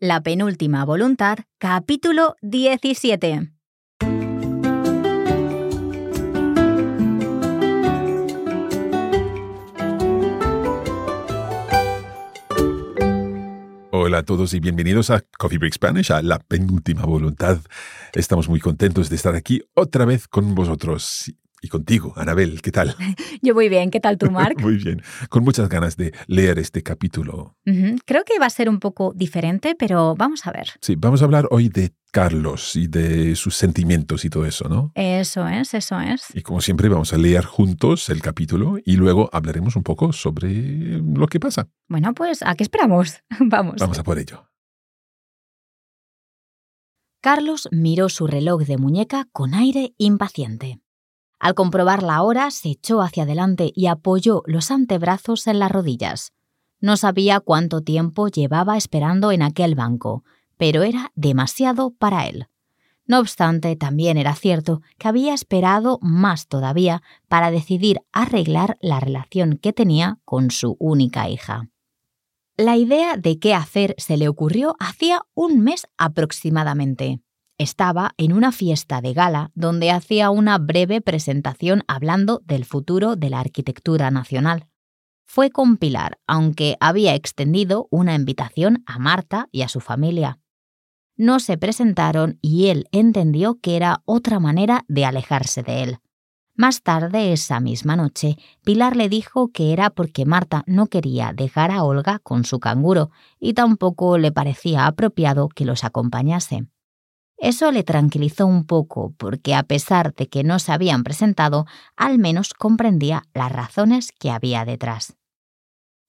La penúltima voluntad, capítulo 17. Hola a todos y bienvenidos a Coffee Break Spanish, a la penúltima voluntad. Estamos muy contentos de estar aquí otra vez con vosotros y contigo, Anabel. ¿Qué tal? Yo muy bien, ¿qué tal tú, Mark? muy bien, con muchas ganas de leer este capítulo. Creo que va a ser un poco diferente, pero vamos a ver. Sí, vamos a hablar hoy de Carlos y de sus sentimientos y todo eso, ¿no? Eso es, eso es. Y como siempre vamos a leer juntos el capítulo y luego hablaremos un poco sobre lo que pasa. Bueno, pues, ¿a qué esperamos? vamos. Vamos a por ello. Carlos miró su reloj de muñeca con aire impaciente. Al comprobar la hora, se echó hacia adelante y apoyó los antebrazos en las rodillas. No sabía cuánto tiempo llevaba esperando en aquel banco, pero era demasiado para él. No obstante, también era cierto que había esperado más todavía para decidir arreglar la relación que tenía con su única hija. La idea de qué hacer se le ocurrió hacía un mes aproximadamente. Estaba en una fiesta de gala donde hacía una breve presentación hablando del futuro de la arquitectura nacional. Fue con Pilar, aunque había extendido una invitación a Marta y a su familia. No se presentaron y él entendió que era otra manera de alejarse de él. Más tarde esa misma noche, Pilar le dijo que era porque Marta no quería dejar a Olga con su canguro y tampoco le parecía apropiado que los acompañase. Eso le tranquilizó un poco porque a pesar de que no se habían presentado, al menos comprendía las razones que había detrás.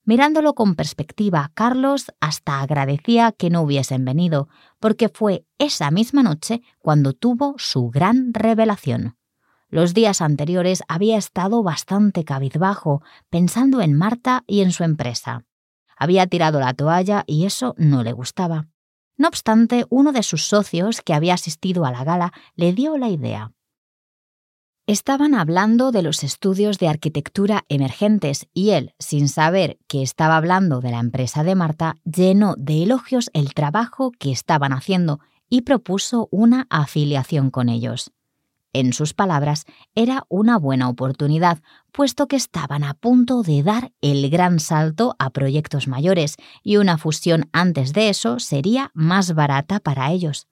Mirándolo con perspectiva, Carlos hasta agradecía que no hubiesen venido, porque fue esa misma noche cuando tuvo su gran revelación. Los días anteriores había estado bastante cabizbajo, pensando en Marta y en su empresa. Había tirado la toalla y eso no le gustaba. No obstante, uno de sus socios, que había asistido a la gala, le dio la idea. Estaban hablando de los estudios de arquitectura emergentes y él, sin saber que estaba hablando de la empresa de Marta, llenó de elogios el trabajo que estaban haciendo y propuso una afiliación con ellos. En sus palabras, era una buena oportunidad, puesto que estaban a punto de dar el gran salto a proyectos mayores y una fusión antes de eso sería más barata para ellos.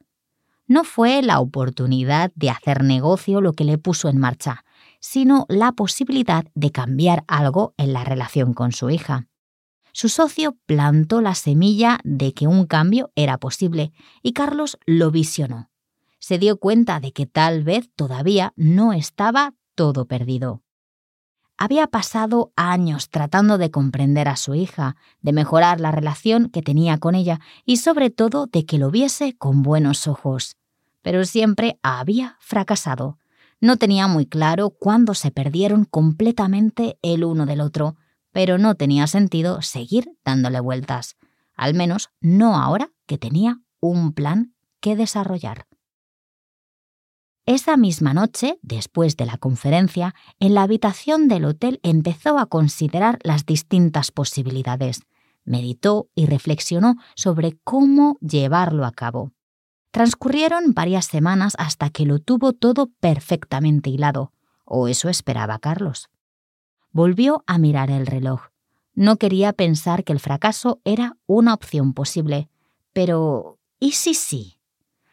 No fue la oportunidad de hacer negocio lo que le puso en marcha, sino la posibilidad de cambiar algo en la relación con su hija. Su socio plantó la semilla de que un cambio era posible y Carlos lo visionó se dio cuenta de que tal vez todavía no estaba todo perdido. Había pasado años tratando de comprender a su hija, de mejorar la relación que tenía con ella y sobre todo de que lo viese con buenos ojos. Pero siempre había fracasado. No tenía muy claro cuándo se perdieron completamente el uno del otro, pero no tenía sentido seguir dándole vueltas, al menos no ahora que tenía un plan que desarrollar. Esa misma noche, después de la conferencia, en la habitación del hotel empezó a considerar las distintas posibilidades. Meditó y reflexionó sobre cómo llevarlo a cabo. Transcurrieron varias semanas hasta que lo tuvo todo perfectamente hilado, o eso esperaba Carlos. Volvió a mirar el reloj. No quería pensar que el fracaso era una opción posible, pero ¿y si sí?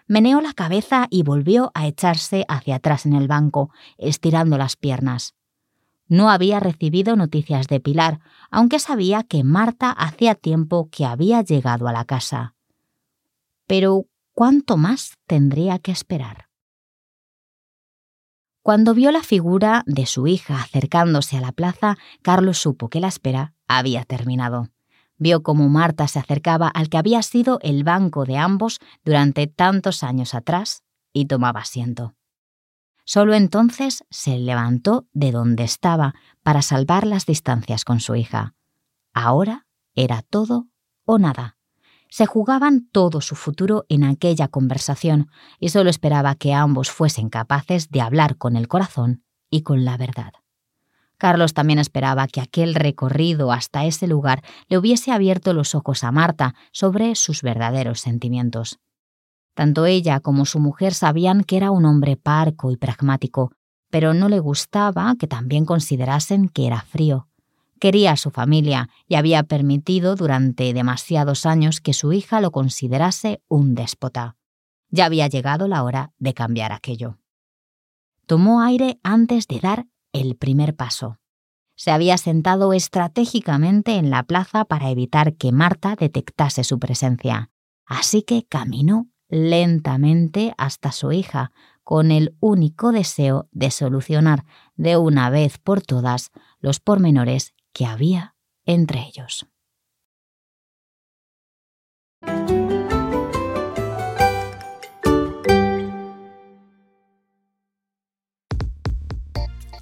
Meneó la cabeza y volvió a echarse hacia atrás en el banco, estirando las piernas. No había recibido noticias de Pilar, aunque sabía que Marta hacía tiempo que había llegado a la casa. Pero, ¿cuánto más tendría que esperar? Cuando vio la figura de su hija acercándose a la plaza, Carlos supo que la espera había terminado. Vio cómo Marta se acercaba al que había sido el banco de ambos durante tantos años atrás y tomaba asiento. Solo entonces se levantó de donde estaba para salvar las distancias con su hija. Ahora era todo o nada. Se jugaban todo su futuro en aquella conversación y solo esperaba que ambos fuesen capaces de hablar con el corazón y con la verdad. Carlos también esperaba que aquel recorrido hasta ese lugar le hubiese abierto los ojos a Marta sobre sus verdaderos sentimientos. Tanto ella como su mujer sabían que era un hombre parco y pragmático, pero no le gustaba que también considerasen que era frío. Quería a su familia y había permitido durante demasiados años que su hija lo considerase un déspota. Ya había llegado la hora de cambiar aquello. Tomó aire antes de dar el primer paso. Se había sentado estratégicamente en la plaza para evitar que Marta detectase su presencia, así que caminó lentamente hasta su hija, con el único deseo de solucionar de una vez por todas los pormenores que había entre ellos.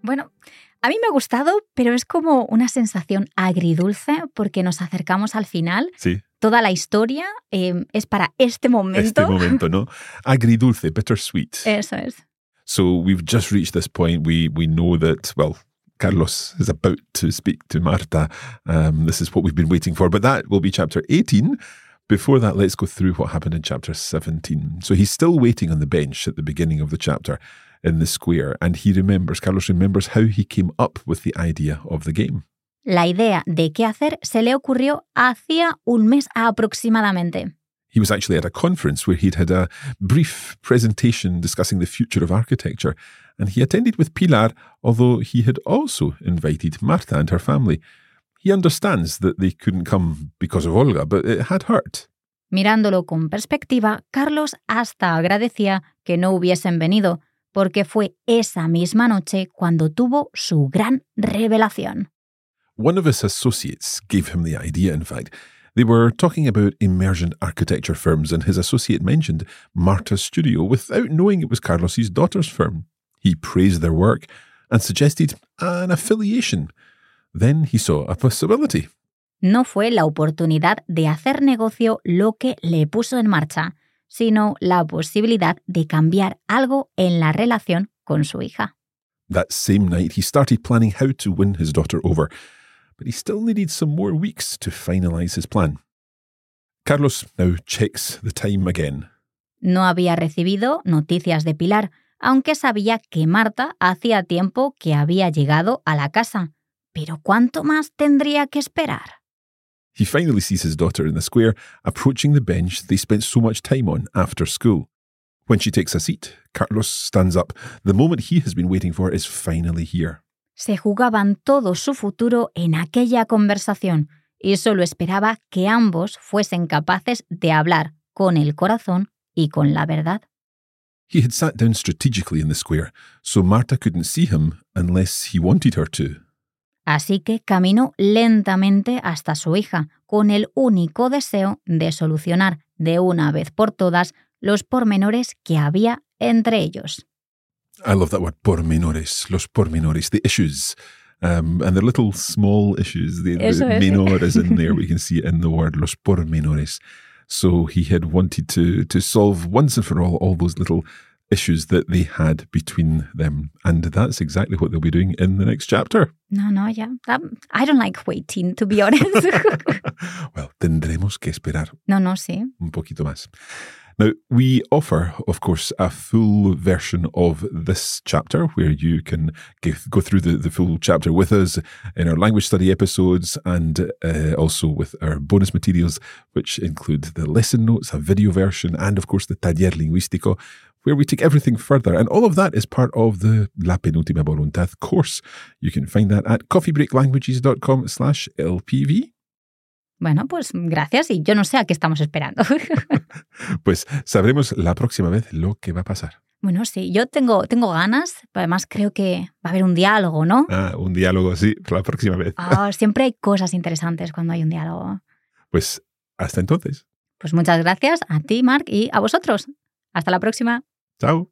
Bueno, a mí me ha gustado, pero es como una sensación agridulce porque nos acercamos al final. Sí. Toda la historia eh, es para este momento. Este momento, ¿no? Agridulce, bittersweet. Eso es. So we've just reached this point. We we know that well, Carlos is about to speak to Marta. Um, this is what we've been waiting for. But that will be chapter 18. Before that, let's go through what happened in chapter 17. So he's still waiting on the bench at the beginning of the chapter in the square, and he remembers, Carlos remembers how he came up with the idea of the game. La idea de qué hacer se le ocurrió hacía un mes aproximadamente. He was actually at a conference where he'd had a brief presentation discussing the future of architecture, and he attended with Pilar, although he had also invited Marta and her family. He understands that they couldn't come because of Olga, but it had hurt. Mirándolo con perspectiva, Carlos hasta agradecía que no hubiesen venido, porque fue esa misma noche cuando tuvo su gran revelación. One of his associates gave him the idea, in fact. They were talking about emergent architecture firms, and his associate mentioned Marta's studio without knowing it was Carlos's daughter's firm. He praised their work and suggested an affiliation. Then he saw a possibility. No fue la oportunidad de hacer negocio lo que le puso en marcha, sino la posibilidad de cambiar algo en la relación con su hija. That same night, he started planning how to win his daughter over, but he still needed some more weeks to finalize his plan. Carlos now checks the time again. No había recibido noticias de Pilar, aunque sabía que Marta hacía tiempo que había llegado a la casa. Pero ¿cuánto más tendría que esperar? He finally sees his daughter in the square, approaching the bench they spent so much time on after school. When she takes a seat, Carlos stands up. The moment he has been waiting for is finally here. Se jugaban todo su futuro en aquella conversación y solo esperaba que ambos fuesen capaces de hablar con el corazón y con la verdad. He had sat down strategically in the square, so Marta couldn't see him unless he wanted her to. Así que caminó lentamente hasta su hija, con el único deseo de solucionar de una vez por todas los pormenores que había entre ellos. I love that word, pormenores, los pormenores, the issues. Um, and the little small issues, the, Eso the menor is in there. We can see it in the word, los pormenores. So he had wanted to to solve once and for all all those little issues that they had between them. And that's exactly what they'll be doing in the next chapter. No, no, yeah, that- I don't like waiting, to be honest. well, tendremos que esperar no, no, sí. un poquito más. Now, we offer, of course, a full version of this chapter where you can go through the, the full chapter with us in our language study episodes and uh, also with our bonus materials, which include the lesson notes, a video version, and, of course, the Taller Lingüístico, where we take everything further. And all of that is part of the La Penúltima Voluntad course. You can find that at coffeebreaklanguages.com slash LPV. Bueno, pues gracias y yo no sé a qué estamos esperando. pues sabremos la próxima vez lo que va a pasar. Bueno, sí, yo tengo, tengo ganas, además creo que va a haber un diálogo, ¿no? Ah, un diálogo, sí, la próxima vez. Ah, siempre hay cosas interesantes cuando hay un diálogo. Pues hasta entonces. Pues muchas gracias a ti, Mark, y a vosotros. Hasta la próxima. Chao.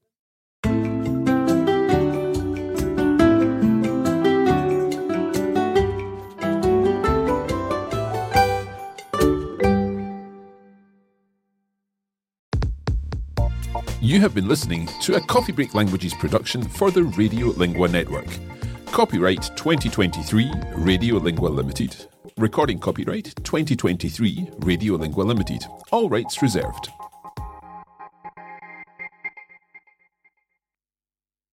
You have been listening to a Coffee Break Languages production for the Radio Lingua Network. Copyright 2023 Radio Lingua Limited. Recording copyright 2023 Radio Lingua Limited. All rights reserved.